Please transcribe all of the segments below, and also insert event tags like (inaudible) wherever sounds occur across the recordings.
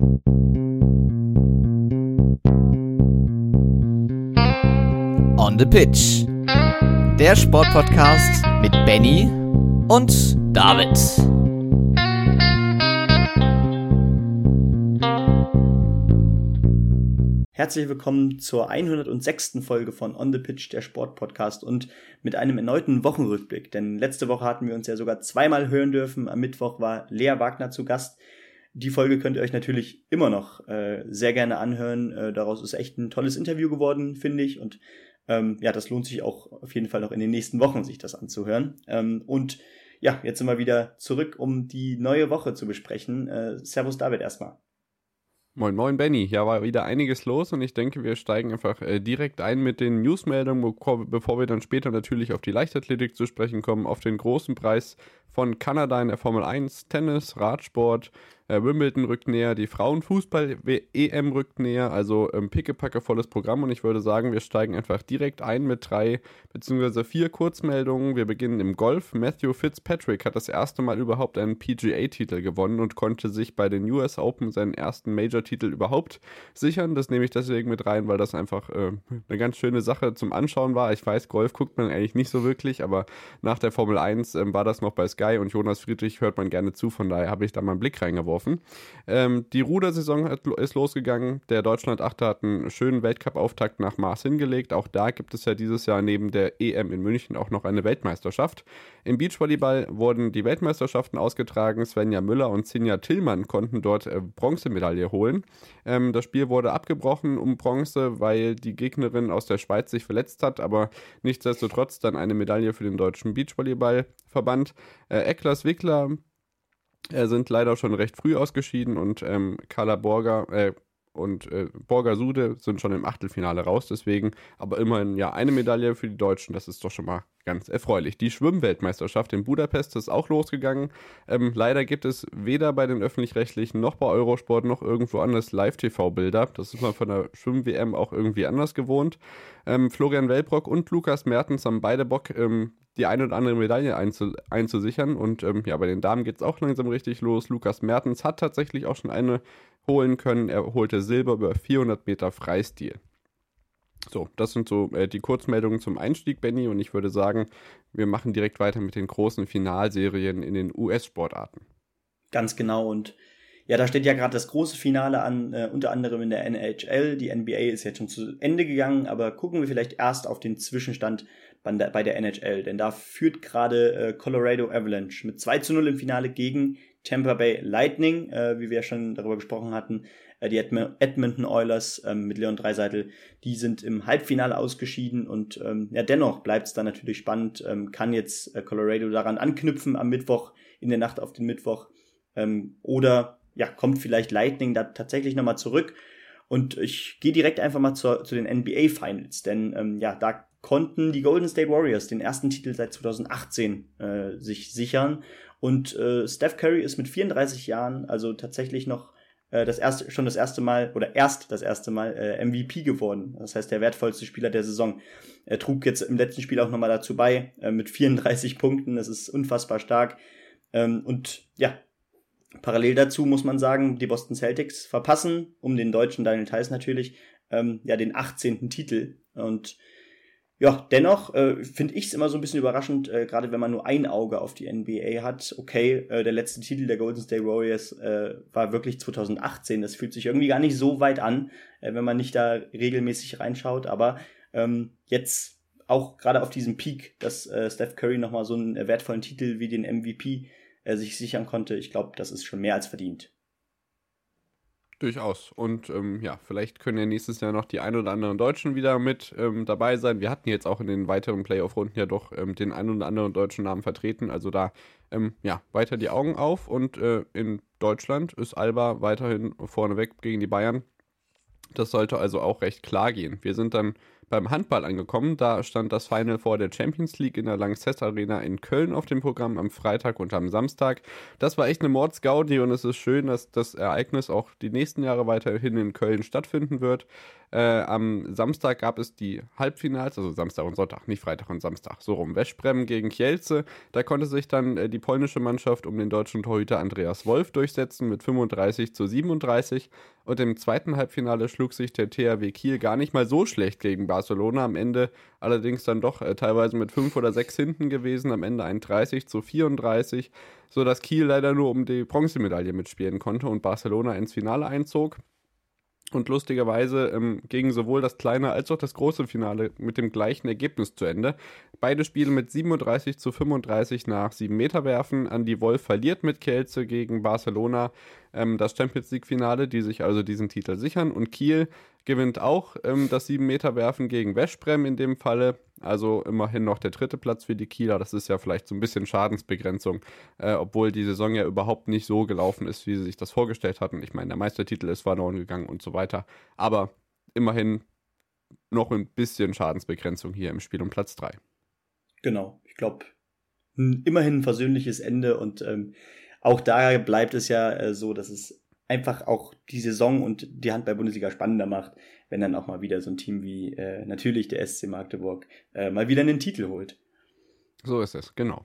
On the Pitch. Der Sportpodcast mit Benny und David. Herzlich willkommen zur 106. Folge von On the Pitch, der Sportpodcast und mit einem erneuten Wochenrückblick. Denn letzte Woche hatten wir uns ja sogar zweimal hören dürfen. Am Mittwoch war Lea Wagner zu Gast. Die Folge könnt ihr euch natürlich immer noch äh, sehr gerne anhören. Äh, daraus ist echt ein tolles Interview geworden, finde ich. Und ähm, ja, das lohnt sich auch auf jeden Fall noch in den nächsten Wochen, sich das anzuhören. Ähm, und ja, jetzt sind wir wieder zurück, um die neue Woche zu besprechen. Äh, Servus David erstmal. Moin, moin, Benny. Ja, war wieder einiges los und ich denke, wir steigen einfach äh, direkt ein mit den Newsmeldungen, bevor wir dann später natürlich auf die Leichtathletik zu sprechen kommen, auf den großen Preis von Kanada in der Formel 1, Tennis, Radsport, äh, Wimbledon rückt näher, die Frauenfußball-EM rückt näher, also ähm, pickepacke volles Programm und ich würde sagen, wir steigen einfach direkt ein mit drei bzw. vier Kurzmeldungen. Wir beginnen im Golf. Matthew Fitzpatrick hat das erste Mal überhaupt einen PGA-Titel gewonnen und konnte sich bei den US Open seinen ersten Major-Titel überhaupt sichern. Das nehme ich deswegen mit rein, weil das einfach äh, eine ganz schöne Sache zum Anschauen war. Ich weiß, Golf guckt man eigentlich nicht so wirklich, aber nach der Formel 1 äh, war das noch bei Sky und Jonas Friedrich hört man gerne zu, von daher habe ich da mal einen Blick reingeworfen gelaufen. Ähm, die Rudersaison hat, ist losgegangen. Der Deutschland-Achter hat einen schönen Weltcup-Auftakt nach Mars hingelegt. Auch da gibt es ja dieses Jahr neben der EM in München auch noch eine Weltmeisterschaft. Im Beachvolleyball wurden die Weltmeisterschaften ausgetragen. Svenja Müller und Sinja Tillmann konnten dort äh, Bronzemedaille holen. Ähm, das Spiel wurde abgebrochen um Bronze, weil die Gegnerin aus der Schweiz sich verletzt hat, aber nichtsdestotrotz dann eine Medaille für den deutschen Beachvolleyballverband. Äh, Eklas Wickler sind leider schon recht früh ausgeschieden und ähm, Carla Borger äh, und äh, Borger Sude sind schon im Achtelfinale raus, deswegen aber immerhin ja eine Medaille für die Deutschen, das ist doch schon mal ganz erfreulich. Die Schwimmweltmeisterschaft in Budapest ist auch losgegangen. Ähm, leider gibt es weder bei den öffentlich-rechtlichen noch bei Eurosport noch irgendwo anders Live-TV-Bilder. Das ist man von der Schwimm-WM auch irgendwie anders gewohnt. Ähm, Florian Wellbrock und Lukas Mertens haben beide Bock, ähm, die eine oder andere Medaille einzu einzusichern. Und ähm, ja, bei den Damen geht es auch langsam richtig los. Lukas Mertens hat tatsächlich auch schon eine holen können. Er holte Silber über 400 Meter Freistil. So, das sind so äh, die Kurzmeldungen zum Einstieg, Benny. Und ich würde sagen, wir machen direkt weiter mit den großen Finalserien in den US-Sportarten. Ganz genau. Und ja, da steht ja gerade das große Finale an, äh, unter anderem in der NHL. Die NBA ist jetzt schon zu Ende gegangen, aber gucken wir vielleicht erst auf den Zwischenstand bei der NHL. Denn da führt gerade äh, Colorado Avalanche mit 2 zu 0 im Finale gegen Tampa Bay Lightning, äh, wie wir ja schon darüber gesprochen hatten. Äh, die Edmonton Oilers ähm, mit Leon Dreiseitel, die sind im Halbfinale ausgeschieden und ähm, ja, dennoch bleibt es dann natürlich spannend. Ähm, kann jetzt äh, Colorado daran anknüpfen am Mittwoch, in der Nacht auf den Mittwoch? Ähm, oder ja, kommt vielleicht Lightning da tatsächlich nochmal zurück? Und ich gehe direkt einfach mal zu, zu den NBA Finals, denn ähm, ja, da konnten die Golden State Warriors den ersten Titel seit 2018 äh, sich sichern. Und äh, Steph Curry ist mit 34 Jahren also tatsächlich noch äh, das erste, schon das erste Mal oder erst das erste Mal äh, MVP geworden. Das heißt, der wertvollste Spieler der Saison. Er trug jetzt im letzten Spiel auch nochmal dazu bei äh, mit 34 Punkten. Das ist unfassbar stark. Ähm, und ja, parallel dazu muss man sagen, die Boston Celtics verpassen, um den deutschen Daniel Theiss natürlich, ähm, ja, den 18. Titel. Und ja, dennoch äh, finde ich es immer so ein bisschen überraschend, äh, gerade wenn man nur ein Auge auf die NBA hat. Okay, äh, der letzte Titel der Golden State Warriors äh, war wirklich 2018. Das fühlt sich irgendwie gar nicht so weit an, äh, wenn man nicht da regelmäßig reinschaut. Aber ähm, jetzt auch gerade auf diesem Peak, dass äh, Steph Curry nochmal so einen wertvollen Titel wie den MVP äh, sich sichern konnte, ich glaube, das ist schon mehr als verdient. Durchaus. Und ähm, ja, vielleicht können ja nächstes Jahr noch die ein oder anderen Deutschen wieder mit ähm, dabei sein. Wir hatten jetzt auch in den weiteren Playoff-Runden ja doch ähm, den ein oder anderen deutschen Namen vertreten. Also da, ähm, ja, weiter die Augen auf. Und äh, in Deutschland ist Alba weiterhin vorneweg gegen die Bayern. Das sollte also auch recht klar gehen. Wir sind dann beim Handball angekommen. Da stand das Final vor der Champions League in der Lanxess Arena in Köln auf dem Programm am Freitag und am Samstag. Das war echt eine Mordsgaudi und es ist schön, dass das Ereignis auch die nächsten Jahre weiterhin in Köln stattfinden wird. Äh, am Samstag gab es die Halbfinals, also Samstag und Sonntag, nicht Freitag und Samstag, so rum. Westbrem gegen Kielce. Da konnte sich dann äh, die polnische Mannschaft um den deutschen Torhüter Andreas Wolf durchsetzen mit 35 zu 37. Und im zweiten Halbfinale schlug sich der THW Kiel gar nicht mal so schlecht gegen Barcelona. Am Ende allerdings dann doch äh, teilweise mit 5 oder 6 hinten gewesen. Am Ende ein 30 zu 34, sodass Kiel leider nur um die Bronzemedaille mitspielen konnte und Barcelona ins Finale einzog. Und lustigerweise ähm, ging sowohl das kleine als auch das große Finale mit dem gleichen Ergebnis zu Ende. Beide Spiele mit 37 zu 35 nach 7 Meter werfen. Andy Wolf verliert mit Kelze gegen Barcelona ähm, das Champions League-Finale, die sich also diesen Titel sichern. Und Kiel gewinnt auch ähm, das 7-Meter-Werfen gegen Westbrem in dem Falle. Also immerhin noch der dritte Platz für die Kieler. Das ist ja vielleicht so ein bisschen Schadensbegrenzung, äh, obwohl die Saison ja überhaupt nicht so gelaufen ist, wie sie sich das vorgestellt hatten. Ich meine, der Meistertitel ist verloren gegangen und so weiter. Aber immerhin noch ein bisschen Schadensbegrenzung hier im Spiel um Platz 3. Genau, ich glaube, immerhin ein versöhnliches Ende und ähm, auch da bleibt es ja äh, so, dass es einfach auch die Saison und die Handball-Bundesliga spannender macht, wenn dann auch mal wieder so ein Team wie äh, natürlich der SC Magdeburg äh, mal wieder einen Titel holt. So ist es, genau.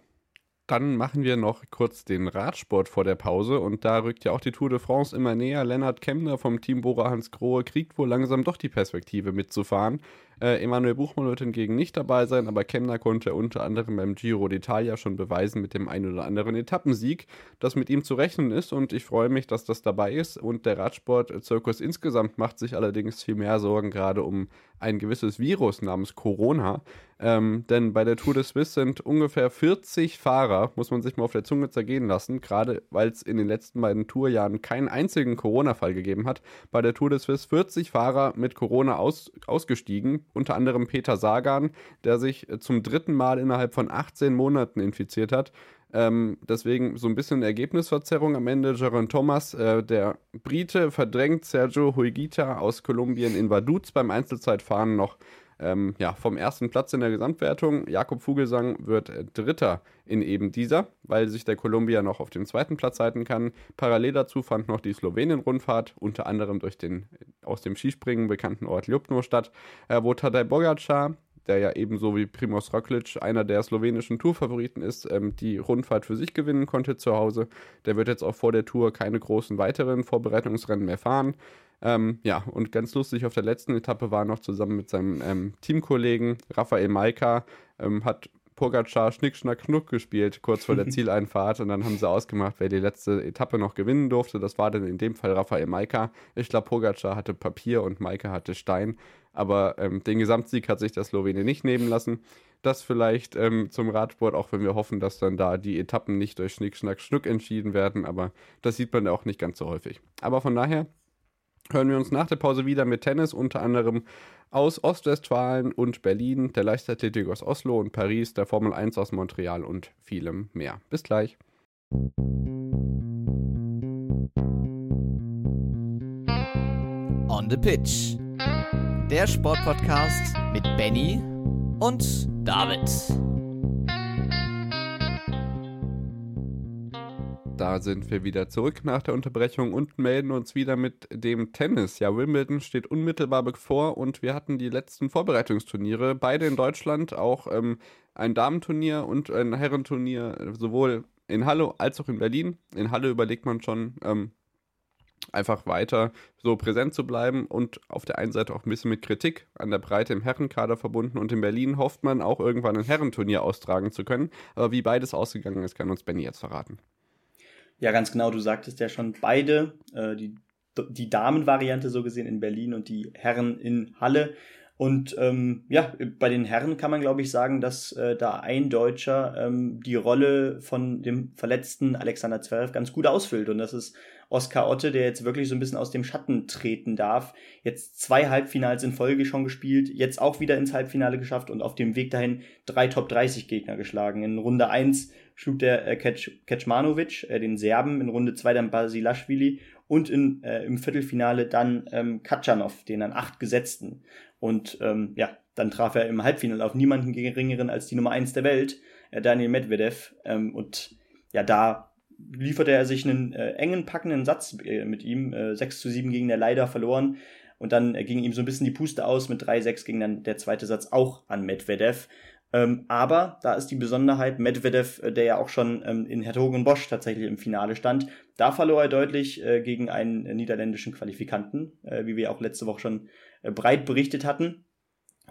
Dann machen wir noch kurz den Radsport vor der Pause und da rückt ja auch die Tour de France immer näher. Lennart Kemner vom Team Bora Hans Grohe kriegt wohl langsam doch die Perspektive mitzufahren. Äh, Emanuel Buchmann wird hingegen nicht dabei sein, aber Kemner konnte unter anderem beim Giro d'Italia schon beweisen mit dem ein oder anderen Etappensieg, dass mit ihm zu rechnen ist und ich freue mich, dass das dabei ist und der Radsport-Zirkus insgesamt macht sich allerdings viel mehr Sorgen gerade um ein gewisses Virus namens Corona, ähm, denn bei der Tour de Suisse sind ungefähr 40 Fahrer, muss man sich mal auf der Zunge zergehen lassen, gerade weil es in den letzten beiden Tourjahren keinen einzigen Corona-Fall gegeben hat. Bei der Tour de Suisse 40 Fahrer mit Corona aus, ausgestiegen unter anderem Peter Sagan, der sich äh, zum dritten Mal innerhalb von 18 Monaten infiziert hat. Ähm, deswegen so ein bisschen Ergebnisverzerrung am Ende. Jaron Thomas, äh, der Brite, verdrängt Sergio Huigita aus Kolumbien in Vaduz beim Einzelzeitfahren noch ähm, ja, vom ersten Platz in der Gesamtwertung. Jakob Vogelsang wird äh, Dritter in eben dieser, weil sich der Kolumbier noch auf den zweiten Platz halten kann. Parallel dazu fand noch die Slowenien-Rundfahrt, unter anderem durch den äh, aus dem Skispringen bekannten Ort Ljubno statt, äh, wo Tadej Bogacar, der ja ebenso wie Primoz Roglic einer der slowenischen Tourfavoriten ist, ähm, die Rundfahrt für sich gewinnen konnte zu Hause. Der wird jetzt auch vor der Tour keine großen weiteren Vorbereitungsrennen mehr fahren. Ähm, ja, und ganz lustig, auf der letzten Etappe war er noch zusammen mit seinem ähm, Teamkollegen Raphael Maika, ähm, hat Pogacar Schnick, Schnack, Schnuck gespielt, kurz vor der (laughs) Zieleinfahrt. Und dann haben sie ausgemacht, wer die letzte Etappe noch gewinnen durfte. Das war dann in dem Fall Raphael Maika. Ich glaube, Pogacar hatte Papier und Maika hatte Stein. Aber ähm, den Gesamtsieg hat sich der Slowene nicht nehmen lassen. Das vielleicht ähm, zum Radsport, auch wenn wir hoffen, dass dann da die Etappen nicht durch Schnick, Schnack, Schnuck entschieden werden. Aber das sieht man auch nicht ganz so häufig. Aber von daher hören wir uns nach der Pause wieder mit Tennis, unter anderem aus Ostwestfalen und Berlin, der Leichtathletik aus Oslo und Paris, der Formel 1 aus Montreal und vielem mehr. Bis gleich. On the Pitch. Der Sportpodcast mit Benny und David. Da sind wir wieder zurück nach der Unterbrechung und melden uns wieder mit dem Tennis. Ja, Wimbledon steht unmittelbar bevor und wir hatten die letzten Vorbereitungsturniere, beide in Deutschland, auch ähm, ein Damenturnier und ein Herrenturnier, sowohl in Halle als auch in Berlin. In Halle überlegt man schon, ähm, einfach weiter so präsent zu bleiben und auf der einen Seite auch ein bisschen mit Kritik an der Breite im Herrenkader verbunden und in Berlin hofft man auch irgendwann ein Herrenturnier austragen zu können. Aber wie beides ausgegangen ist, kann uns Benny jetzt verraten. Ja, ganz genau. Du sagtest ja schon beide, äh, die, die Damenvariante so gesehen in Berlin und die Herren in Halle. Und ähm, ja, bei den Herren kann man, glaube ich, sagen, dass äh, da ein Deutscher ähm, die Rolle von dem verletzten Alexander Zverev ganz gut ausfüllt. Und das ist Oskar Otte, der jetzt wirklich so ein bisschen aus dem Schatten treten darf. Jetzt zwei Halbfinals in Folge schon gespielt, jetzt auch wieder ins Halbfinale geschafft und auf dem Weg dahin drei Top 30 Gegner geschlagen. In Runde 1 schlug der äh, Kecmanovic, äh, den Serben, in Runde 2 dann Basilashvili und in, äh, im Viertelfinale dann ähm, Katschanov, den an acht gesetzten. Und ähm, ja, dann traf er im Halbfinale auf niemanden geringeren als die Nummer eins der Welt, äh, Daniel Medvedev. Ähm, und ja, da lieferte er sich einen äh, engen, packenden Satz äh, mit ihm. Äh, 6 zu 7 gegen der leider verloren. Und dann äh, ging ihm so ein bisschen die Puste aus. Mit 3-6 ging dann der zweite Satz auch an Medvedev. Ähm, aber da ist die Besonderheit, Medvedev, äh, der ja auch schon ähm, in Hertogenbosch tatsächlich im Finale stand, da verlor er deutlich äh, gegen einen äh, niederländischen Qualifikanten, äh, wie wir auch letzte Woche schon äh, breit berichtet hatten,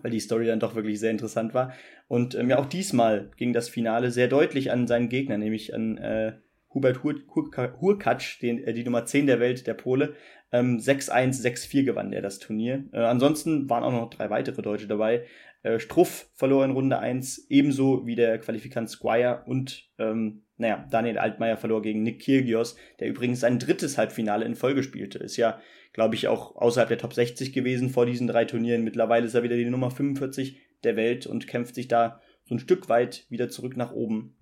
weil die Story dann doch wirklich sehr interessant war. Und ähm, ja, auch diesmal ging das Finale sehr deutlich an seinen Gegner, nämlich an Hubert Hur Hur Hurkacz, den, äh, die Nummer 10 der Welt, der Pole. Ähm, 6-1, 6-4 gewann er das Turnier. Äh, ansonsten waren auch noch drei weitere Deutsche dabei. Äh, Struff verlor in Runde 1, ebenso wie der Qualifikant Squire und ähm, naja, Daniel Altmaier verlor gegen Nick Kyrgios, der übrigens sein drittes Halbfinale in Folge spielte. Ist ja, glaube ich, auch außerhalb der Top 60 gewesen vor diesen drei Turnieren. Mittlerweile ist er wieder die Nummer 45 der Welt und kämpft sich da so ein Stück weit wieder zurück nach oben.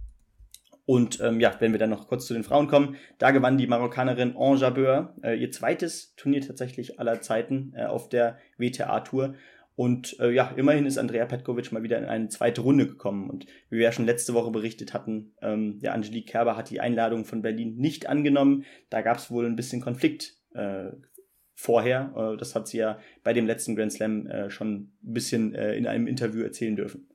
Und ähm, ja, wenn wir dann noch kurz zu den Frauen kommen, da gewann die Marokkanerin Ange Jabeur äh, ihr zweites Turnier tatsächlich aller Zeiten äh, auf der WTA-Tour und äh, ja, immerhin ist Andrea Petkovic mal wieder in eine zweite Runde gekommen. Und wie wir ja schon letzte Woche berichtet hatten, ähm, der Angelique Kerber hat die Einladung von Berlin nicht angenommen. Da gab es wohl ein bisschen Konflikt äh, vorher. Äh, das hat sie ja bei dem letzten Grand Slam äh, schon ein bisschen äh, in einem Interview erzählen dürfen.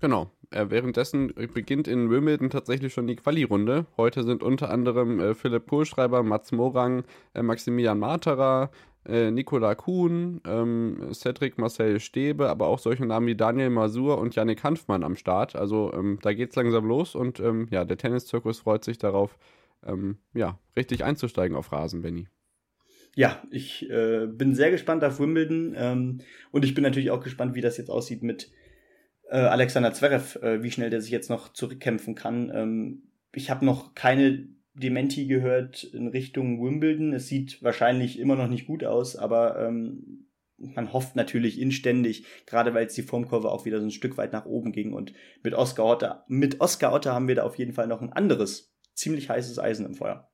Genau. Äh, währenddessen beginnt in Wimbledon tatsächlich schon die Quali-Runde. Heute sind unter anderem äh, Philipp Kohlschreiber, Mats Morang, äh, Maximilian Marterer, äh, Nicola Kuhn, ähm, Cedric Marcel Stäbe, aber auch solche Namen wie Daniel Masur und Yannick Hanfmann am Start. Also ähm, da es langsam los und ähm, ja, der Tenniszirkus freut sich darauf, ähm, ja, richtig einzusteigen auf Rasen, Benny. Ja, ich äh, bin sehr gespannt auf Wimbledon ähm, und ich bin natürlich auch gespannt, wie das jetzt aussieht mit äh, Alexander Zverev, äh, wie schnell der sich jetzt noch zurückkämpfen kann. Ähm, ich habe noch keine Dementi gehört in Richtung Wimbledon. Es sieht wahrscheinlich immer noch nicht gut aus, aber ähm, man hofft natürlich inständig, gerade weil jetzt die Formkurve auch wieder so ein Stück weit nach oben ging. Und mit Oscar Otter, mit Oscar Otter haben wir da auf jeden Fall noch ein anderes, ziemlich heißes Eisen im Feuer.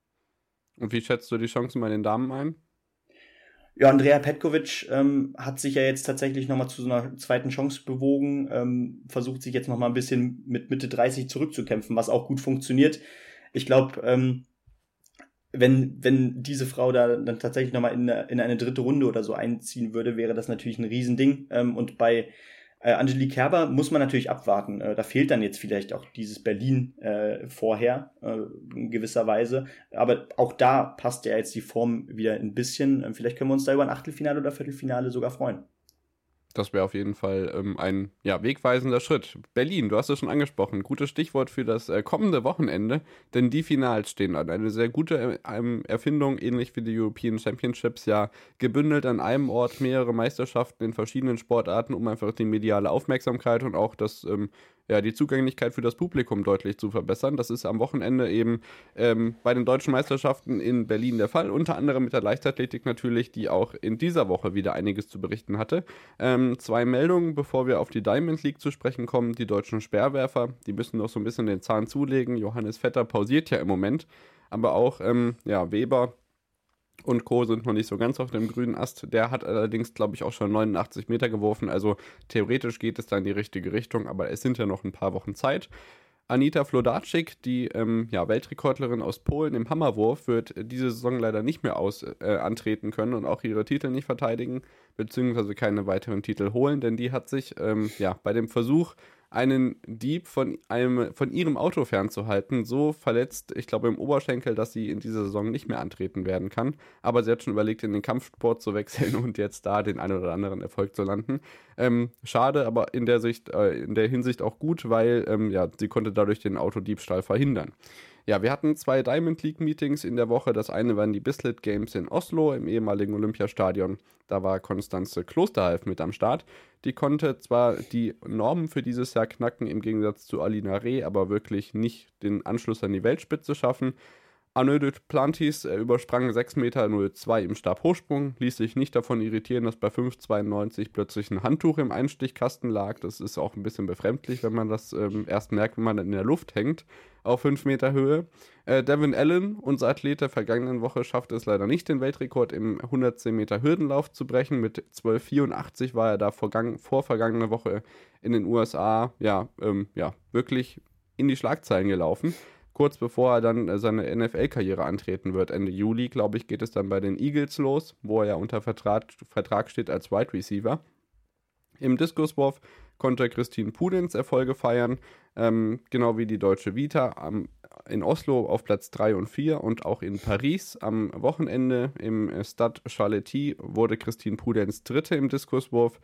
Und wie schätzt du die Chancen bei den Damen ein? Ja, Andrea Petkovic ähm, hat sich ja jetzt tatsächlich nochmal zu so einer zweiten Chance bewogen, ähm, versucht sich jetzt nochmal ein bisschen mit Mitte 30 zurückzukämpfen, was auch gut funktioniert ich glaube, ähm, wenn, wenn diese Frau da dann tatsächlich nochmal in, in eine dritte Runde oder so einziehen würde, wäre das natürlich ein Riesending. Ähm, und bei äh, Angelique Kerber muss man natürlich abwarten. Äh, da fehlt dann jetzt vielleicht auch dieses Berlin äh, vorher äh, in gewisser Weise. Aber auch da passt ja jetzt die Form wieder ein bisschen. Ähm, vielleicht können wir uns da über ein Achtelfinale oder Viertelfinale sogar freuen. Das wäre auf jeden Fall ähm, ein ja, wegweisender Schritt. Berlin, du hast es schon angesprochen. Gutes Stichwort für das äh, kommende Wochenende, denn die Finals stehen an. Eine sehr gute äh, Erfindung, ähnlich wie die European Championships, ja gebündelt an einem Ort mehrere Meisterschaften in verschiedenen Sportarten, um einfach die mediale Aufmerksamkeit und auch das ähm, ja, die Zugänglichkeit für das Publikum deutlich zu verbessern. Das ist am Wochenende eben ähm, bei den deutschen Meisterschaften in Berlin der Fall, unter anderem mit der Leichtathletik natürlich, die auch in dieser Woche wieder einiges zu berichten hatte. Ähm, zwei Meldungen, bevor wir auf die Diamond League zu sprechen kommen. Die deutschen Speerwerfer, die müssen noch so ein bisschen den Zahn zulegen. Johannes Vetter pausiert ja im Moment, aber auch ähm, ja, Weber und Co. sind noch nicht so ganz auf dem grünen Ast. Der hat allerdings, glaube ich, auch schon 89 Meter geworfen. Also theoretisch geht es da in die richtige Richtung, aber es sind ja noch ein paar Wochen Zeit. Anita Flodarczyk, die ähm, ja, Weltrekordlerin aus Polen im Hammerwurf, wird diese Saison leider nicht mehr aus, äh, antreten können und auch ihre Titel nicht verteidigen, beziehungsweise keine weiteren Titel holen, denn die hat sich ähm, ja, bei dem Versuch, einen Dieb von, einem, von ihrem Auto fernzuhalten, so verletzt, ich glaube, im Oberschenkel, dass sie in dieser Saison nicht mehr antreten werden kann. Aber sie hat schon überlegt, in den Kampfsport zu wechseln (laughs) und jetzt da den einen oder anderen Erfolg zu landen. Ähm, schade, aber in der, Sicht, äh, in der Hinsicht auch gut, weil ähm, ja, sie konnte dadurch den Autodiebstahl verhindern. Ja, wir hatten zwei Diamond League Meetings in der Woche. Das eine waren die Bislet Games in Oslo im ehemaligen Olympiastadion. Da war Konstanze Klosterhalf mit am Start. Die konnte zwar die Normen für dieses Jahr knacken, im Gegensatz zu Alina Reh, aber wirklich nicht den Anschluss an die Weltspitze schaffen. De Plantis äh, übersprang 6,02 Meter im Stabhochsprung, ließ sich nicht davon irritieren, dass bei 5,92 plötzlich ein Handtuch im Einstichkasten lag. Das ist auch ein bisschen befremdlich, wenn man das ähm, erst merkt, wenn man in der Luft hängt. Auf 5 Meter Höhe. Äh, Devin Allen, unser Athlet der vergangenen Woche, schaffte es leider nicht, den Weltrekord im 110 Meter Hürdenlauf zu brechen. Mit 12,84 war er da vorgang vor vergangener Woche in den USA, ja, ähm, ja, wirklich in die Schlagzeilen gelaufen. Kurz bevor er dann äh, seine NFL-Karriere antreten wird, Ende Juli, glaube ich, geht es dann bei den Eagles los, wo er ja unter Vertrag, Vertrag steht als Wide Receiver. Im Diskuswurf konnte Christine Pudenz Erfolge feiern, ähm, genau wie die deutsche Vita am, in Oslo auf Platz 3 und 4 und auch in Paris am Wochenende im Stade Charletti wurde Christine Pudenz Dritte im Diskuswurf.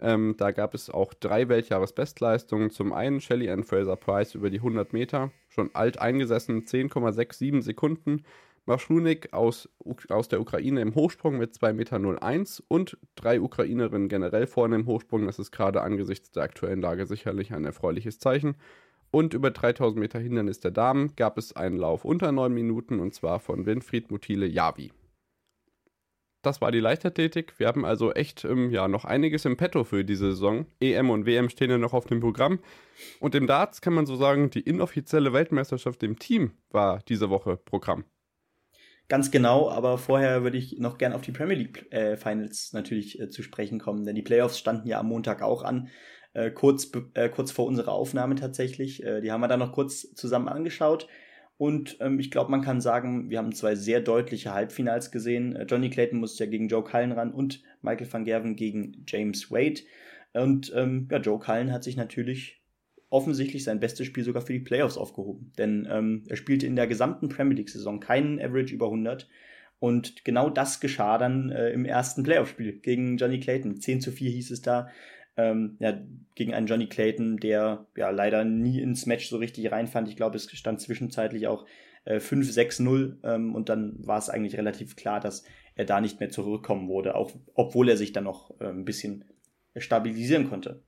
Ähm, da gab es auch drei Weltjahresbestleistungen. Zum einen Shelly Ann Fraser Price über die 100 Meter, schon alt eingesessen, 10,67 Sekunden. Maschlunik aus, aus der Ukraine im Hochsprung mit 2,01 Meter und drei Ukrainerinnen generell vorne im Hochsprung. Das ist gerade angesichts der aktuellen Lage sicherlich ein erfreuliches Zeichen. Und über 3000 Meter Hindernis der Damen gab es einen Lauf unter 9 Minuten und zwar von Winfried Mutile Javi. Das war die Leichtathletik. Wir haben also echt ähm, ja, noch einiges im Petto für diese Saison. EM und WM stehen ja noch auf dem Programm. Und im Darts kann man so sagen, die inoffizielle Weltmeisterschaft im Team war diese Woche Programm. Ganz genau, aber vorher würde ich noch gern auf die Premier League äh, Finals natürlich äh, zu sprechen kommen, denn die Playoffs standen ja am Montag auch an, äh, kurz, äh, kurz vor unserer Aufnahme tatsächlich. Äh, die haben wir dann noch kurz zusammen angeschaut. Und ähm, ich glaube, man kann sagen, wir haben zwei sehr deutliche Halbfinals gesehen. Äh, Johnny Clayton musste ja gegen Joe Cullen ran und Michael van Gerven gegen James Wade. Und ähm, ja, Joe Cullen hat sich natürlich offensichtlich sein bestes Spiel sogar für die Playoffs aufgehoben. Denn ähm, er spielte in der gesamten Premier League-Saison keinen Average über 100. Und genau das geschah dann äh, im ersten Playoff-Spiel gegen Johnny Clayton. 10 zu 4 hieß es da. Ähm, ja, gegen einen Johnny Clayton, der ja leider nie ins Match so richtig reinfand. Ich glaube, es stand zwischenzeitlich auch äh, 5-6-0 ähm, und dann war es eigentlich relativ klar, dass er da nicht mehr zurückkommen wurde, auch obwohl er sich dann noch äh, ein bisschen stabilisieren konnte.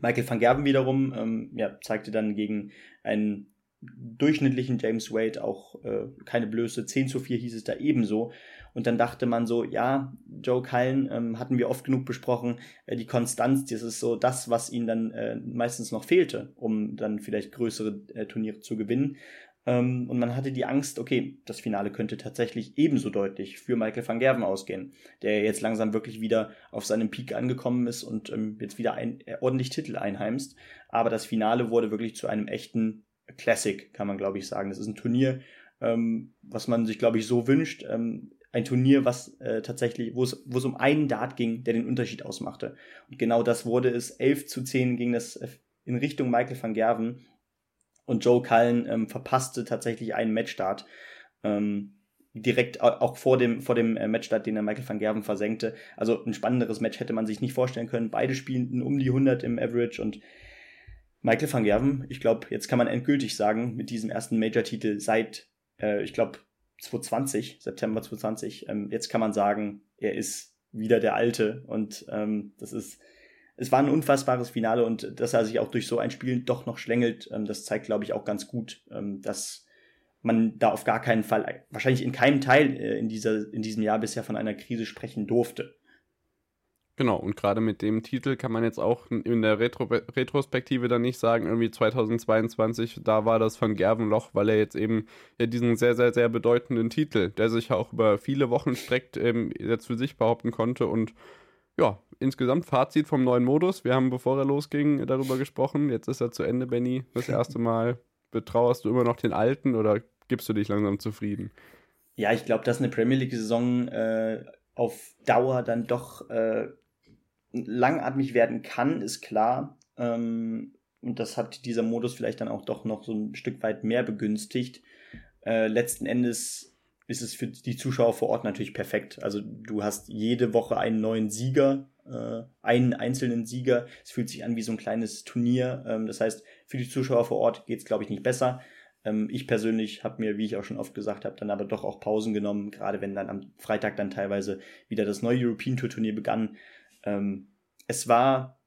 Michael van Gerben wiederum ähm, ja, zeigte dann gegen einen durchschnittlichen James Wade auch äh, keine Blöße. 10 zu 4 hieß es da ebenso. Und dann dachte man so, ja, Joe Cullen ähm, hatten wir oft genug besprochen, äh, die Konstanz, das ist so das, was ihnen dann äh, meistens noch fehlte, um dann vielleicht größere äh, Turniere zu gewinnen. Ähm, und man hatte die Angst, okay, das Finale könnte tatsächlich ebenso deutlich für Michael van Gerven ausgehen, der jetzt langsam wirklich wieder auf seinem Peak angekommen ist und ähm, jetzt wieder ein, äh, ordentlich Titel einheimst. Aber das Finale wurde wirklich zu einem echten Classic, kann man glaube ich sagen. Das ist ein Turnier, ähm, was man sich glaube ich so wünscht. Ähm, ein Turnier, was äh, tatsächlich, wo es, um einen Dart ging, der den Unterschied ausmachte. Und genau das wurde es. 11 zu 10 ging das äh, in Richtung Michael van Gerven und Joe Cullen ähm, verpasste tatsächlich einen Matchstart. Ähm, direkt auch vor dem, vor dem äh, Matchstart, den er Michael van Gerven versenkte. Also ein spannenderes Match hätte man sich nicht vorstellen können. Beide spielten um die 100 im Average und Michael van Gerven, ich glaube, jetzt kann man endgültig sagen, mit diesem ersten Major-Titel seit, äh, ich glaube, 2020, September 2020, ähm, jetzt kann man sagen, er ist wieder der Alte und ähm, das ist es war ein unfassbares Finale und dass er sich auch durch so ein Spiel doch noch schlängelt, ähm, das zeigt, glaube ich, auch ganz gut, ähm, dass man da auf gar keinen Fall, wahrscheinlich in keinem Teil äh, in, dieser, in diesem Jahr bisher von einer Krise sprechen durfte. Genau, und gerade mit dem Titel kann man jetzt auch in der Retro Retrospektive dann nicht sagen, irgendwie 2022, da war das von Gervenloch, weil er jetzt eben ja diesen sehr, sehr, sehr bedeutenden Titel, der sich ja auch über viele Wochen streckt, eben jetzt für sich behaupten konnte und ja, insgesamt Fazit vom neuen Modus. Wir haben, bevor er losging, darüber gesprochen. Jetzt ist er zu Ende, Benny. Das erste Mal. Betrauerst du immer noch den alten oder gibst du dich langsam zufrieden? Ja, ich glaube, dass eine Premier League-Saison äh, auf Dauer dann doch äh, langatmig werden kann, ist klar. Ähm, und das hat dieser Modus vielleicht dann auch doch noch so ein Stück weit mehr begünstigt. Äh, letzten Endes ist es für die Zuschauer vor Ort natürlich perfekt. Also du hast jede Woche einen neuen Sieger, äh, einen einzelnen Sieger. Es fühlt sich an wie so ein kleines Turnier. Ähm, das heißt, für die Zuschauer vor Ort geht es, glaube ich, nicht besser. Ähm, ich persönlich habe mir, wie ich auch schon oft gesagt habe, dann aber doch auch Pausen genommen, gerade wenn dann am Freitag dann teilweise wieder das neue European Tour Turnier begann. Ähm, es war,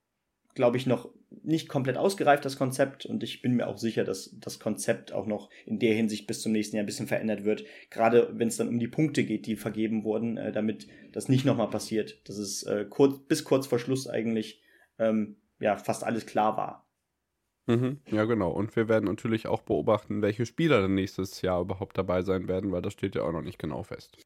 glaube ich, noch nicht komplett ausgereift, das Konzept. Und ich bin mir auch sicher, dass das Konzept auch noch in der Hinsicht bis zum nächsten Jahr ein bisschen verändert wird. Gerade wenn es dann um die Punkte geht, die vergeben wurden, äh, damit das nicht nochmal passiert. Dass es äh, kurz, bis kurz vor Schluss eigentlich ähm, ja, fast alles klar war. Mhm, ja, genau. Und wir werden natürlich auch beobachten, welche Spieler dann nächstes Jahr überhaupt dabei sein werden, weil das steht ja auch noch nicht genau fest.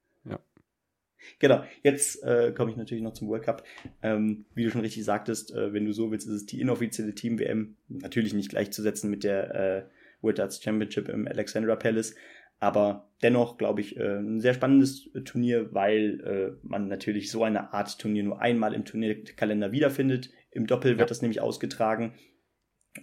Ja. Genau, jetzt äh, komme ich natürlich noch zum World Cup. Ähm, wie du schon richtig sagtest, äh, wenn du so willst, ist es die inoffizielle Team-WM. Natürlich nicht gleichzusetzen mit der äh, World Darts Championship im Alexandra Palace. Aber dennoch, glaube ich, äh, ein sehr spannendes Turnier, weil äh, man natürlich so eine Art Turnier nur einmal im Turnierkalender wiederfindet. Im Doppel wird das nämlich ausgetragen.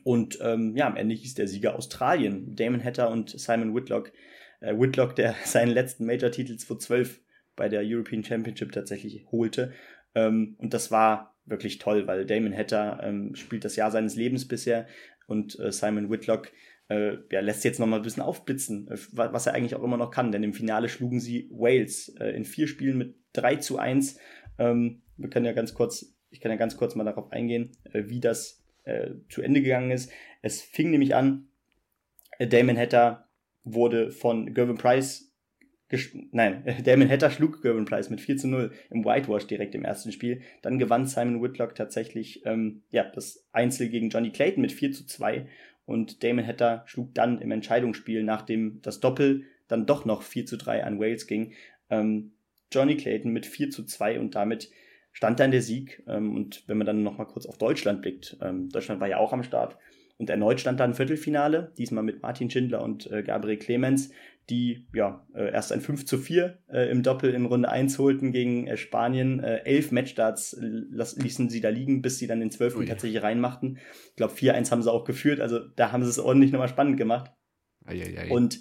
Und ähm, ja, am Ende hieß der Sieger Australien, Damon Hatter und Simon Whitlock. Äh, Whitlock, der (laughs) seinen letzten Major-Titel 2012 bei der European Championship tatsächlich holte. Ähm, und das war wirklich toll, weil Damon Hatter ähm, spielt das Jahr seines Lebens bisher und äh, Simon Whitlock äh, ja, lässt jetzt noch mal ein bisschen aufblitzen, äh, was er eigentlich auch immer noch kann. Denn im Finale schlugen sie Wales äh, in vier Spielen mit 3 zu 1. Ähm, wir können ja ganz kurz, ich kann ja ganz kurz mal darauf eingehen, äh, wie das äh, zu Ende gegangen ist. Es fing nämlich an, Damon Hatter wurde von Gervin Price Nein, (laughs) Damon Hatter schlug Gervin Price mit 4 zu 0 im Whitewash direkt im ersten Spiel. Dann gewann Simon Whitlock tatsächlich ähm, ja, das Einzel gegen Johnny Clayton mit 4 zu 2 und Damon Hatter schlug dann im Entscheidungsspiel, nachdem das Doppel dann doch noch 4 zu 3 an Wales ging, ähm, Johnny Clayton mit 4 zu 2 und damit stand dann der Sieg. Ähm, und wenn man dann nochmal kurz auf Deutschland blickt, ähm, Deutschland war ja auch am Start und erneut stand da ein Viertelfinale, diesmal mit Martin Schindler und äh, Gabriel Clemens, die ja äh, erst ein 5 zu 4 äh, im Doppel in Runde 1 holten gegen äh, Spanien. Äh, elf Matchstarts ließen sie da liegen, bis sie dann den 12. tatsächlich reinmachten. Ich glaube, 4-1 haben sie auch geführt, also da haben sie es ordentlich nochmal spannend gemacht. Eieiei. Und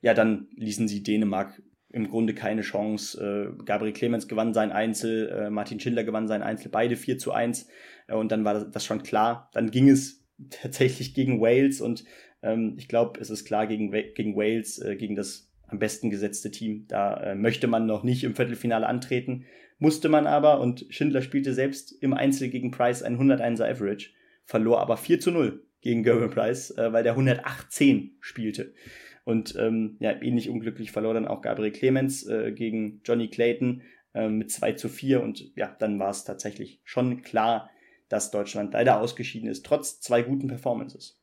ja, dann ließen sie Dänemark im Grunde keine Chance. Äh, Gabriel Clemens gewann sein Einzel, äh, Martin Schindler gewann sein Einzel, beide 4 zu 1. Äh, und dann war das schon klar. Dann ging es tatsächlich gegen Wales und ähm, ich glaube, es ist klar gegen, gegen Wales, äh, gegen das am besten gesetzte Team. Da äh, möchte man noch nicht im Viertelfinale antreten, musste man aber und Schindler spielte selbst im Einzel gegen Price ein 101er Average, verlor aber 4 zu 0 gegen Gervin Price, äh, weil der 118 spielte. Und ähm, ja, ähnlich unglücklich verlor dann auch Gabriel Clemens äh, gegen Johnny Clayton äh, mit 2 zu 4 und ja, dann war es tatsächlich schon klar, dass Deutschland leider ausgeschieden ist, trotz zwei guten Performances.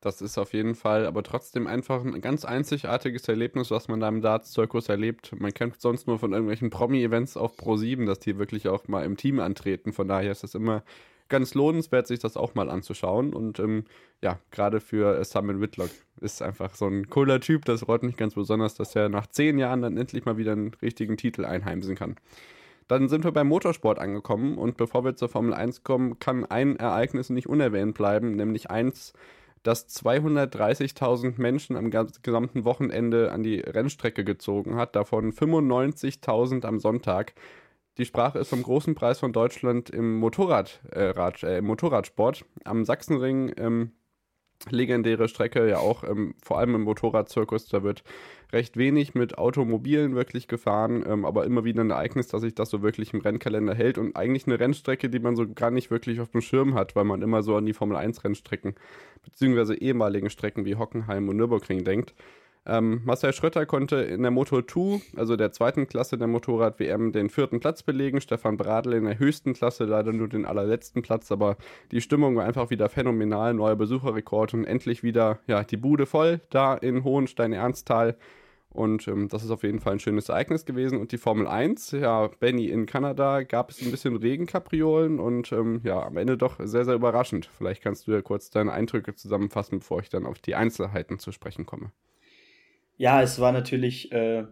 Das ist auf jeden Fall aber trotzdem einfach ein ganz einzigartiges Erlebnis, was man da im Darts-Zirkus erlebt. Man kennt sonst nur von irgendwelchen Promi-Events auf Pro7, dass die wirklich auch mal im Team antreten. Von daher ist es immer ganz lohnenswert, sich das auch mal anzuschauen. Und ähm, ja, gerade für Simon Whitlock ist einfach so ein cooler Typ. Das freut mich ganz besonders, dass er nach zehn Jahren dann endlich mal wieder einen richtigen Titel einheimsen kann. Dann sind wir beim Motorsport angekommen und bevor wir zur Formel 1 kommen, kann ein Ereignis nicht unerwähnt bleiben, nämlich eins, das 230.000 Menschen am gesamten Wochenende an die Rennstrecke gezogen hat, davon 95.000 am Sonntag. Die Sprache ist vom großen Preis von Deutschland im, Motorrad, äh, Rad, äh, im Motorradsport. Am Sachsenring ähm, legendäre Strecke, ja auch ähm, vor allem im Motorradzirkus, da wird recht wenig mit Automobilen wirklich gefahren, ähm, aber immer wieder ein Ereignis, dass sich das so wirklich im Rennkalender hält und eigentlich eine Rennstrecke, die man so gar nicht wirklich auf dem Schirm hat, weil man immer so an die Formel 1 Rennstrecken beziehungsweise ehemaligen Strecken wie Hockenheim und Nürburgring denkt. Ähm, Marcel Schröter konnte in der Moto 2, also der zweiten Klasse der Motorrad-WM, den vierten Platz belegen. Stefan Bradl in der höchsten Klasse leider nur den allerletzten Platz, aber die Stimmung war einfach wieder phänomenal. Neuer Besucherrekord und endlich wieder ja, die Bude voll da in Hohenstein-Ernsthal. Und ähm, das ist auf jeden Fall ein schönes Ereignis gewesen. Und die Formel 1, ja, Benny in Kanada, gab es ein bisschen Regenkapriolen und ähm, ja, am Ende doch sehr, sehr überraschend. Vielleicht kannst du ja kurz deine Eindrücke zusammenfassen, bevor ich dann auf die Einzelheiten zu sprechen komme. Ja, es war natürlich äh,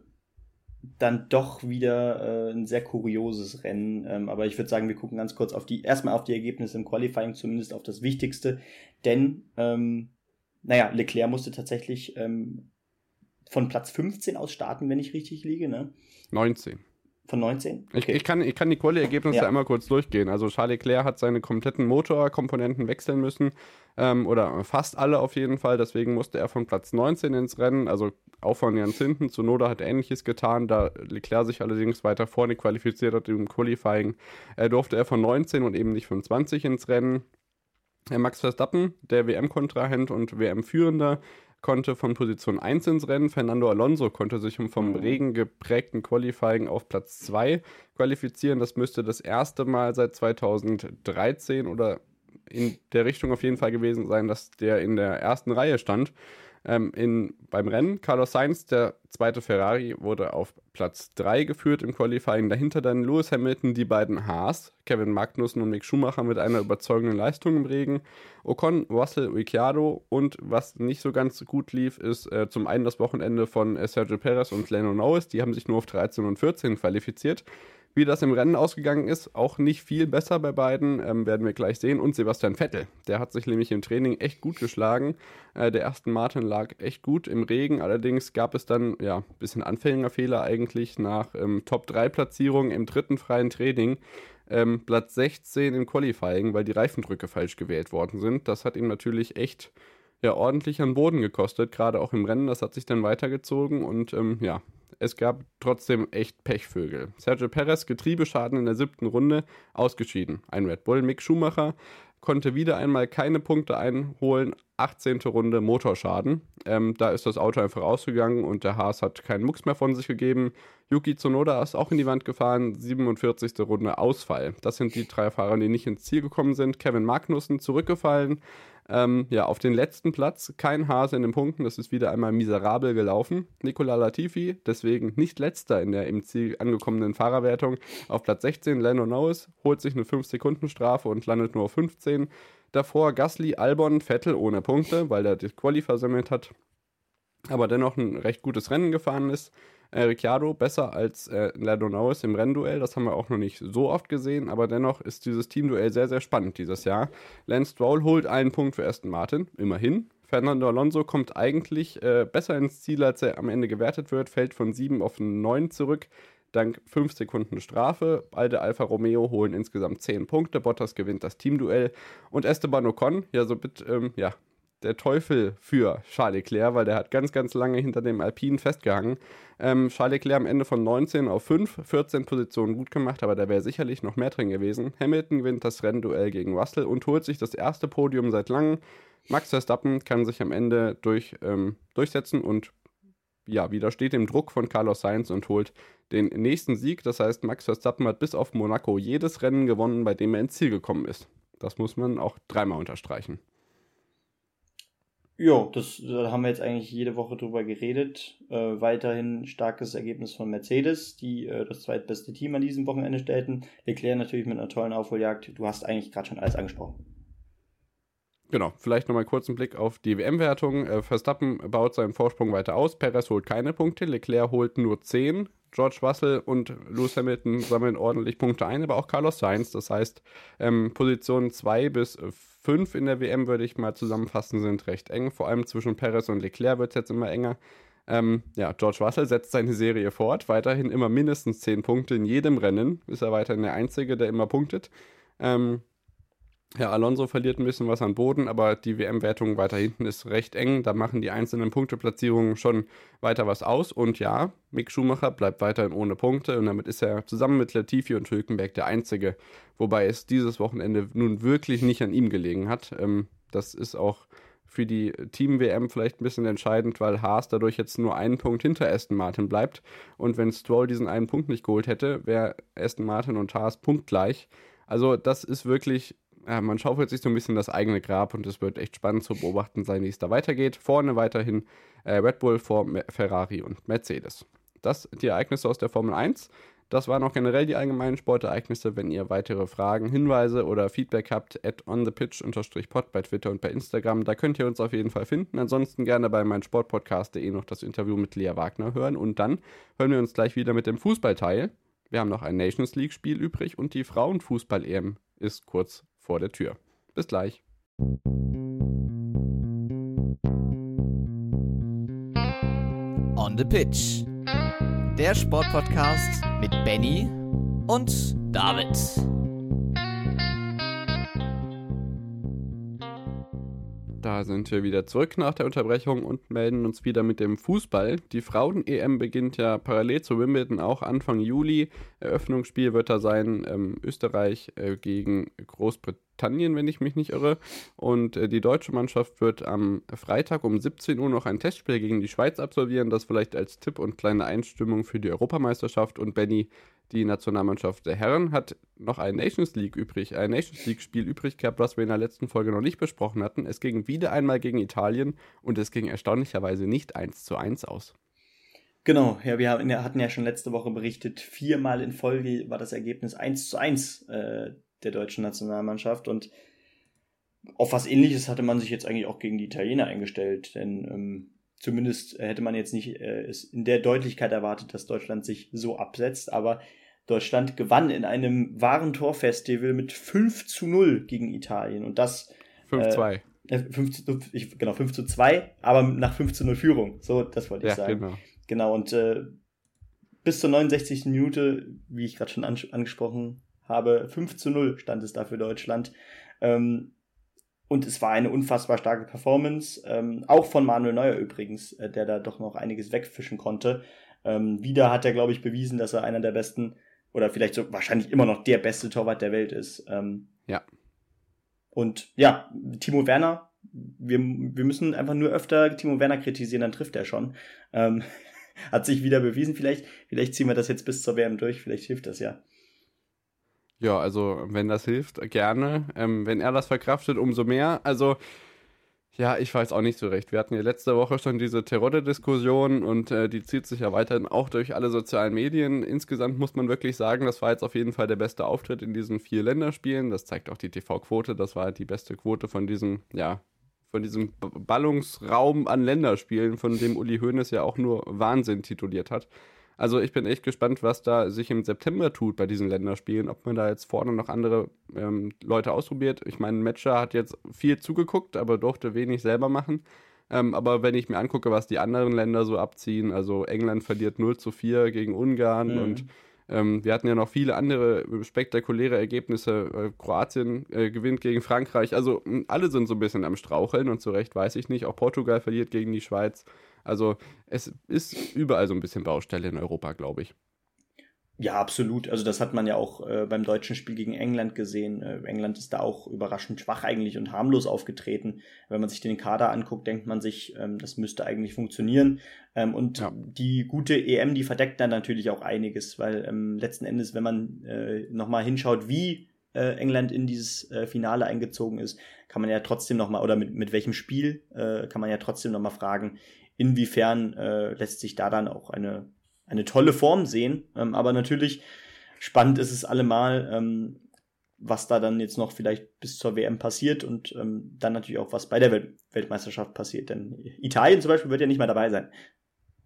dann doch wieder äh, ein sehr kurioses Rennen. Ähm, aber ich würde sagen, wir gucken ganz kurz auf die, erstmal auf die Ergebnisse im Qualifying, zumindest auf das Wichtigste. Denn, ähm, naja, Leclerc musste tatsächlich ähm, von Platz 15 aus starten, wenn ich richtig liege, ne? 19. Von 19? Okay. Ich, ich, kann, ich kann die Quali-Ergebnisse ja. einmal kurz durchgehen. Also Charles Leclerc hat seine kompletten Motorkomponenten wechseln müssen. Ähm, oder fast alle auf jeden Fall. Deswegen musste er von Platz 19 ins Rennen. Also auch von ganz hinten. Zunoda hat ähnliches getan. Da Leclerc sich allerdings weiter vorne qualifiziert hat im Qualifying, äh, durfte er von 19 und eben nicht von 20 ins Rennen. Max Verstappen, der WM-Kontrahent und WM-Führender, konnte von Position 1 ins Rennen. Fernando Alonso konnte sich vom mhm. Regen geprägten Qualifying auf Platz 2 qualifizieren. Das müsste das erste Mal seit 2013 oder in der Richtung auf jeden Fall gewesen sein, dass der in der ersten Reihe stand. Ähm, in, beim Rennen, Carlos Sainz, der zweite Ferrari, wurde auf Platz 3 geführt im Qualifying. Dahinter dann Lewis Hamilton, die beiden Haas, Kevin Magnussen und Mick Schumacher mit einer überzeugenden Leistung im Regen. Ocon, Russell, Ricciardo und was nicht so ganz gut lief, ist äh, zum einen das Wochenende von äh, Sergio Perez und Lando Norris. Die haben sich nur auf 13 und 14 qualifiziert. Wie das im Rennen ausgegangen ist, auch nicht viel besser bei beiden, ähm, werden wir gleich sehen. Und Sebastian Vettel, der hat sich nämlich im Training echt gut geschlagen. Äh, der ersten Martin lag echt gut im Regen, allerdings gab es dann ja ein bisschen Anfängerfehler eigentlich nach ähm, Top-3-Platzierung im dritten freien Training. Ähm, Platz 16 im Qualifying, weil die Reifendrücke falsch gewählt worden sind. Das hat ihm natürlich echt ja, ordentlich an Boden gekostet, gerade auch im Rennen. Das hat sich dann weitergezogen und ähm, ja, es gab trotzdem echt Pechvögel. Sergio Perez, Getriebeschaden in der siebten Runde, ausgeschieden. Ein Red Bull, Mick Schumacher konnte wieder einmal keine Punkte einholen. 18. Runde Motorschaden. Ähm, da ist das Auto einfach ausgegangen und der Haas hat keinen Mucks mehr von sich gegeben. Yuki Tsunoda ist auch in die Wand gefahren. 47. Runde Ausfall. Das sind die drei Fahrer, die nicht ins Ziel gekommen sind. Kevin Magnussen zurückgefallen. Ähm, ja, auf den letzten Platz kein Hase in den Punkten, das ist wieder einmal miserabel gelaufen. Nicola Latifi, deswegen nicht letzter in der im Ziel angekommenen Fahrerwertung. Auf Platz 16 Lando Norris, holt sich eine 5-Sekunden-Strafe und landet nur auf 15. Davor Gasly, Albon, Vettel ohne Punkte, weil er die Quali versammelt hat, aber dennoch ein recht gutes Rennen gefahren ist. Äh, Ricciardo besser als äh, Lando Norris im Rennduell. Das haben wir auch noch nicht so oft gesehen, aber dennoch ist dieses Teamduell sehr, sehr spannend dieses Jahr. Lance Stroll holt einen Punkt für Aston Martin, immerhin. Fernando Alonso kommt eigentlich äh, besser ins Ziel, als er am Ende gewertet wird, fällt von 7 auf 9 zurück. Dank 5 Sekunden Strafe. Beide Alfa Romeo holen insgesamt 10 Punkte. Bottas gewinnt das Teamduell. Und Esteban Ocon, ja, so mit, ähm, ja, der Teufel für Charles Leclerc, weil der hat ganz, ganz lange hinter dem Alpinen festgehangen. Ähm, Charles Leclerc am Ende von 19 auf 5, 14 Positionen gut gemacht, aber da wäre sicherlich noch mehr drin gewesen. Hamilton gewinnt das Rennduell gegen Russell und holt sich das erste Podium seit langem. Max Verstappen kann sich am Ende durch, ähm, durchsetzen und ja, widersteht dem Druck von Carlos Sainz und holt den nächsten Sieg. Das heißt, Max Verstappen hat bis auf Monaco jedes Rennen gewonnen, bei dem er ins Ziel gekommen ist. Das muss man auch dreimal unterstreichen. Ja, das da haben wir jetzt eigentlich jede Woche drüber geredet. Äh, weiterhin starkes Ergebnis von Mercedes, die äh, das zweitbeste Team an diesem Wochenende stellten. Leclerc natürlich mit einer tollen Aufholjagd. Du hast eigentlich gerade schon alles angesprochen. Genau, vielleicht nochmal kurz einen Blick auf die WM-Wertung. Äh, Verstappen baut seinen Vorsprung weiter aus. Perez holt keine Punkte, Leclerc holt nur 10. George Russell und Lewis Hamilton sammeln ordentlich Punkte ein, aber auch Carlos Sainz. Das heißt, ähm, Positionen 2 bis 5 in der WM würde ich mal zusammenfassen, sind recht eng. Vor allem zwischen Perez und Leclerc wird es jetzt immer enger. Ähm, ja, George Russell setzt seine Serie fort, weiterhin immer mindestens 10 Punkte in jedem Rennen. Ist er weiterhin der Einzige, der immer punktet. Ähm, ja, Alonso verliert ein bisschen was an Boden, aber die WM-Wertung weiter hinten ist recht eng. Da machen die einzelnen Punkteplatzierungen schon weiter was aus. Und ja, Mick Schumacher bleibt weiterhin ohne Punkte und damit ist er zusammen mit Latifi und Hülkenberg der Einzige. Wobei es dieses Wochenende nun wirklich nicht an ihm gelegen hat. Ähm, das ist auch für die Team-WM vielleicht ein bisschen entscheidend, weil Haas dadurch jetzt nur einen Punkt hinter Aston Martin bleibt. Und wenn Stroll diesen einen Punkt nicht geholt hätte, wäre Aston Martin und Haas punktgleich. Also das ist wirklich ja, man schaufelt sich so ein bisschen das eigene Grab und es wird echt spannend zu beobachten sein, wie es da weitergeht. Vorne weiterhin äh, Red Bull vor Ferrari und Mercedes. Das die Ereignisse aus der Formel 1. Das waren auch generell die allgemeinen Sportereignisse. Wenn ihr weitere Fragen, Hinweise oder Feedback habt, at onthepitch-pod bei Twitter und bei Instagram, da könnt ihr uns auf jeden Fall finden. Ansonsten gerne bei meinsportpodcast.de noch das Interview mit Lea Wagner hören und dann hören wir uns gleich wieder mit dem Fußballteil. Wir haben noch ein Nations League-Spiel übrig und die Frauenfußball-EM ist kurz vor der Tür. Bis gleich. On the Pitch. Der Sportpodcast mit Benny und David. Da sind wir wieder zurück nach der Unterbrechung und melden uns wieder mit dem Fußball. Die Frauen-EM beginnt ja parallel zu Wimbledon auch Anfang Juli. Eröffnungsspiel wird da sein ähm, Österreich äh, gegen Großbritannien, wenn ich mich nicht irre. Und äh, die deutsche Mannschaft wird am Freitag um 17 Uhr noch ein Testspiel gegen die Schweiz absolvieren. Das vielleicht als Tipp und kleine Einstimmung für die Europameisterschaft. Und Benny, Die Nationalmannschaft der Herren hat noch ein Nations League übrig, ein Nations League-Spiel übrig gehabt, was wir in der letzten Folge noch nicht besprochen hatten. Es ging wieder einmal gegen Italien und es ging erstaunlicherweise nicht 1 zu 1 aus. Genau, ja, wir hatten ja schon letzte Woche berichtet, viermal in Folge war das Ergebnis 1 zu 1 äh, der deutschen Nationalmannschaft und auf was ähnliches hatte man sich jetzt eigentlich auch gegen die Italiener eingestellt, denn ähm, zumindest hätte man jetzt nicht äh, es in der Deutlichkeit erwartet, dass Deutschland sich so absetzt, aber Deutschland gewann in einem wahren Torfestival mit 5 zu 0 gegen Italien und das 5-2. Äh, 5 zu, ich, genau, 5 zu 2, aber nach 5 zu 0 Führung. So, das wollte ich ja, sagen. Genau. Genau, und äh, bis zur 69. Minute, wie ich gerade schon an, angesprochen habe, 5 zu 0 stand es da für Deutschland. Ähm, und es war eine unfassbar starke Performance, ähm, auch von Manuel Neuer übrigens, äh, der da doch noch einiges wegfischen konnte. Ähm, wieder hat er, glaube ich, bewiesen, dass er einer der besten oder vielleicht so wahrscheinlich immer noch der beste Torwart der Welt ist. Ähm, ja. Und ja, Timo Werner, wir, wir müssen einfach nur öfter Timo Werner kritisieren, dann trifft er schon. Ähm, (laughs) hat sich wieder bewiesen. Vielleicht, vielleicht ziehen wir das jetzt bis zur WM durch. Vielleicht hilft das ja. Ja, also wenn das hilft, gerne. Ähm, wenn er das verkraftet, umso mehr. Also ja, ich weiß auch nicht so recht. Wir hatten ja letzte Woche schon diese Terodde-Diskussion und äh, die zieht sich ja weiterhin auch durch alle sozialen Medien. Insgesamt muss man wirklich sagen, das war jetzt auf jeden Fall der beste Auftritt in diesen vier Länderspielen. Das zeigt auch die TV-Quote. Das war die beste Quote von diesen, ja, von diesem Ballungsraum an Länderspielen, von dem Uli Hoeneß ja auch nur Wahnsinn tituliert hat. Also ich bin echt gespannt, was da sich im September tut bei diesen Länderspielen, ob man da jetzt vorne noch andere ähm, Leute ausprobiert. Ich meine, Matcher hat jetzt viel zugeguckt, aber durfte wenig selber machen. Ähm, aber wenn ich mir angucke, was die anderen Länder so abziehen, also England verliert 0 zu 4 gegen Ungarn mhm. und ähm, wir hatten ja noch viele andere spektakuläre Ergebnisse. Äh, Kroatien äh, gewinnt gegen Frankreich. Also alle sind so ein bisschen am Straucheln und zu Recht weiß ich nicht. Auch Portugal verliert gegen die Schweiz. Also es ist überall so ein bisschen Baustelle in Europa, glaube ich. Ja, absolut. Also das hat man ja auch äh, beim deutschen Spiel gegen England gesehen. Äh, England ist da auch überraschend schwach eigentlich und harmlos aufgetreten. Wenn man sich den Kader anguckt, denkt man sich, ähm, das müsste eigentlich funktionieren. Ähm, und ja. die gute EM, die verdeckt dann natürlich auch einiges, weil ähm, letzten Endes, wenn man äh, nochmal hinschaut, wie äh, England in dieses äh, Finale eingezogen ist, kann man ja trotzdem nochmal, oder mit, mit welchem Spiel, äh, kann man ja trotzdem nochmal fragen, inwiefern äh, lässt sich da dann auch eine eine tolle Form sehen. Ähm, aber natürlich spannend ist es allemal, ähm, was da dann jetzt noch vielleicht bis zur WM passiert und ähm, dann natürlich auch, was bei der Welt Weltmeisterschaft passiert. Denn Italien zum Beispiel wird ja nicht mehr dabei sein.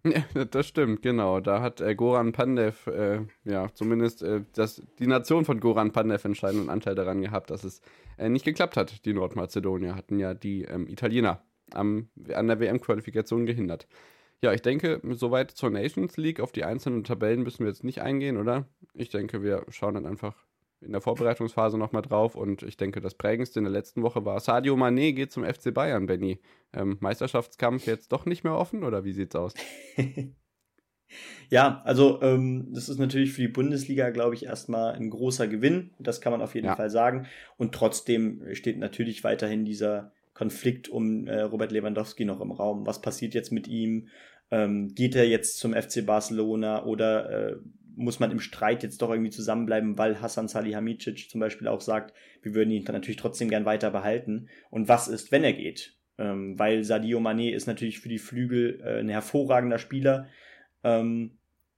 Ja, das stimmt, genau. Da hat äh, Goran Pandev, äh, ja, zumindest äh, das, die Nation von Goran Pandev entscheidenden Anteil daran gehabt, dass es äh, nicht geklappt hat. Die Nordmazedonier hatten ja die ähm, Italiener am, an der WM-Qualifikation gehindert. Ja, ich denke, soweit zur Nations League. Auf die einzelnen Tabellen müssen wir jetzt nicht eingehen, oder? Ich denke, wir schauen dann einfach in der Vorbereitungsphase nochmal drauf und ich denke, das prägendste in der letzten Woche war Sadio Mané geht zum FC Bayern, Benny. Ähm, Meisterschaftskampf jetzt doch nicht mehr offen oder wie sieht's aus? (laughs) ja, also ähm, das ist natürlich für die Bundesliga, glaube ich, erstmal ein großer Gewinn. Das kann man auf jeden ja. Fall sagen. Und trotzdem steht natürlich weiterhin dieser Konflikt um äh, Robert Lewandowski noch im Raum. Was passiert jetzt mit ihm? Ähm, geht er jetzt zum FC Barcelona oder äh, muss man im Streit jetzt doch irgendwie zusammenbleiben, weil Hassan Salihamidzic zum Beispiel auch sagt, wir würden ihn dann natürlich trotzdem gern weiter behalten. Und was ist, wenn er geht? Ähm, weil Sadio Mané ist natürlich für die Flügel äh, ein hervorragender Spieler, ähm,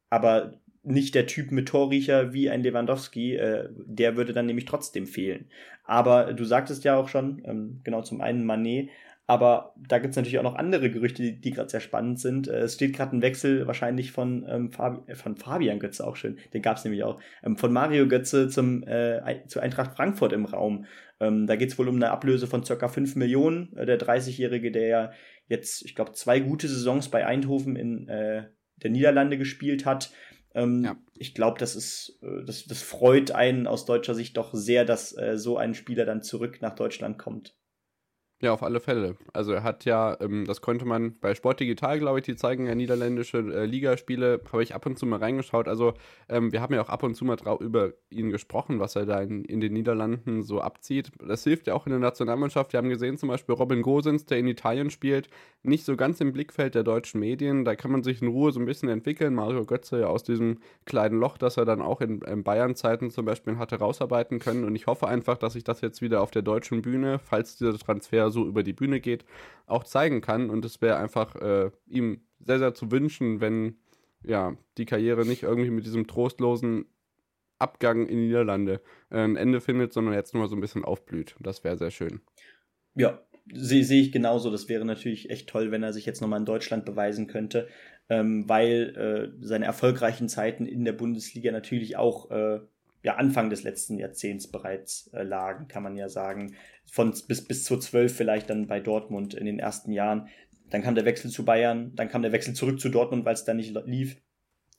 aber nicht der Typ mit Torriecher wie ein Lewandowski, äh, der würde dann nämlich trotzdem fehlen. Aber du sagtest ja auch schon, ähm, genau zum einen Mané, aber da gibt's natürlich auch noch andere Gerüchte, die, die gerade sehr spannend sind. Äh, es steht gerade ein Wechsel wahrscheinlich von, ähm, Fabi von Fabian Götze auch schön, den gab's nämlich auch, ähm, von Mario Götze zum, äh, zu Eintracht Frankfurt im Raum. Ähm, da geht's wohl um eine Ablöse von circa 5 Millionen. Äh, der 30-Jährige, der ja jetzt, ich glaube, zwei gute Saisons bei Eindhoven in äh, der Niederlande gespielt hat. Ähm, ja. Ich glaube, das ist, äh, das, das freut einen aus deutscher Sicht doch sehr, dass äh, so ein Spieler dann zurück nach Deutschland kommt. Ja, auf alle Fälle. Also er hat ja, ähm, das konnte man bei Sport Digital, glaube ich, die zeigen ja niederländische äh, Ligaspiele, habe ich ab und zu mal reingeschaut. Also ähm, wir haben ja auch ab und zu mal über ihn gesprochen, was er da in, in, den Niederlanden so abzieht. Das hilft ja auch in der Nationalmannschaft. Wir haben gesehen zum Beispiel Robin Gosens, der in Italien spielt, nicht so ganz im Blickfeld der deutschen Medien. Da kann man sich in Ruhe so ein bisschen entwickeln. Mario Götze ja aus diesem kleinen Loch, das er dann auch in, in Bayern-Zeiten zum Beispiel hatte, rausarbeiten können. Und ich hoffe einfach, dass sich das jetzt wieder auf der deutschen Bühne, falls dieser Transfer er so über die Bühne geht, auch zeigen kann. Und es wäre einfach äh, ihm sehr, sehr zu wünschen, wenn ja, die Karriere nicht irgendwie mit diesem trostlosen Abgang in die Niederlande äh, ein Ende findet, sondern jetzt nochmal so ein bisschen aufblüht. Das wäre sehr schön. Ja, sehe seh ich genauso. Das wäre natürlich echt toll, wenn er sich jetzt nochmal in Deutschland beweisen könnte, ähm, weil äh, seine erfolgreichen Zeiten in der Bundesliga natürlich auch äh, ja, Anfang des letzten Jahrzehnts bereits äh, lagen, kann man ja sagen. Von bis, bis zu zwölf vielleicht dann bei Dortmund in den ersten Jahren. Dann kam der Wechsel zu Bayern, dann kam der Wechsel zurück zu Dortmund, weil es da nicht lief.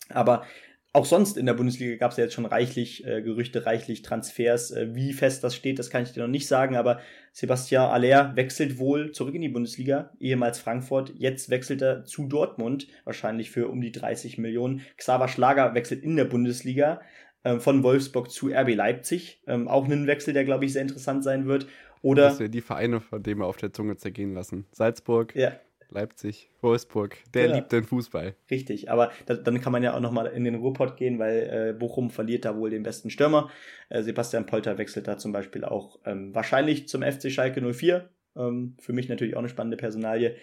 Aber auch sonst in der Bundesliga gab es ja jetzt schon reichlich äh, Gerüchte, reichlich Transfers. Äh, wie fest das steht, das kann ich dir noch nicht sagen, aber Sebastian Aller wechselt wohl zurück in die Bundesliga, ehemals Frankfurt. Jetzt wechselt er zu Dortmund, wahrscheinlich für um die 30 Millionen. Xaver Schlager wechselt in der Bundesliga. Ähm, von Wolfsburg zu RB Leipzig. Ähm, auch ein Wechsel, der, glaube ich, sehr interessant sein wird. Oder. Das sind die Vereine, von denen wir auf der Zunge zergehen lassen. Salzburg. Ja. Leipzig, Wolfsburg, der ja. liebt den Fußball. Richtig, aber da, dann kann man ja auch nochmal in den Ruhrpott gehen, weil äh, Bochum verliert da wohl den besten Stürmer. Äh, Sebastian Polter wechselt da zum Beispiel auch ähm, wahrscheinlich zum FC Schalke 04. Ähm, für mich natürlich auch eine spannende Personalie.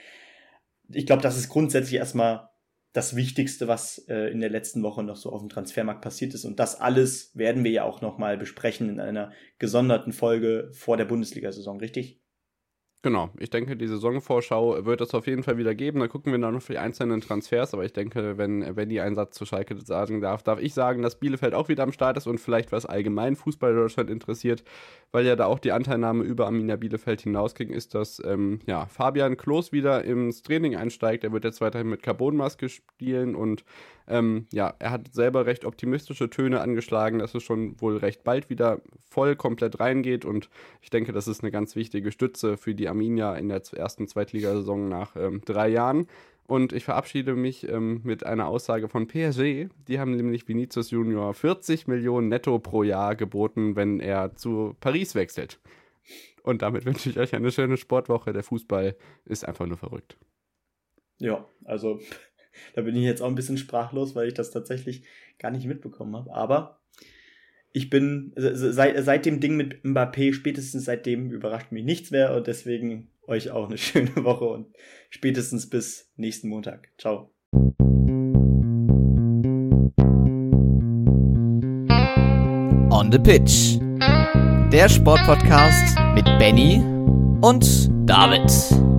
Ich glaube, das ist grundsätzlich erstmal das Wichtigste, was äh, in der letzten Woche noch so auf dem Transfermarkt passiert ist. Und das alles werden wir ja auch nochmal besprechen in einer gesonderten Folge vor der Bundesliga-Saison, richtig? Genau, ich denke, die Saisonvorschau wird es auf jeden Fall wieder geben. Da gucken wir dann noch für die einzelnen Transfers. Aber ich denke, wenn, wenn die einen Satz zu Schalke sagen darf, darf ich sagen, dass Bielefeld auch wieder am Start ist und vielleicht was allgemein Fußball Deutschland interessiert, weil ja da auch die Anteilnahme über Arminia Bielefeld hinausging, ist, dass ähm, ja, Fabian Klos wieder ins Training einsteigt. Er wird jetzt weiterhin mit Carbonmaske spielen und ähm, ja, er hat selber recht optimistische Töne angeschlagen, dass es schon wohl recht bald wieder voll komplett reingeht und ich denke, das ist eine ganz wichtige Stütze für die Arminia in der ersten Zweitligasaison nach ähm, drei Jahren. Und ich verabschiede mich ähm, mit einer Aussage von PSG. Die haben nämlich Vinicius Junior 40 Millionen netto pro Jahr geboten, wenn er zu Paris wechselt. Und damit wünsche ich euch eine schöne Sportwoche. Der Fußball ist einfach nur verrückt. Ja, also da bin ich jetzt auch ein bisschen sprachlos, weil ich das tatsächlich gar nicht mitbekommen habe. Aber ich bin seit, seit dem Ding mit Mbappé, spätestens seitdem überrascht mich nichts mehr und deswegen euch auch eine (laughs) schöne Woche und spätestens bis nächsten Montag. Ciao. On the Pitch. Der Sportpodcast mit Benny und David.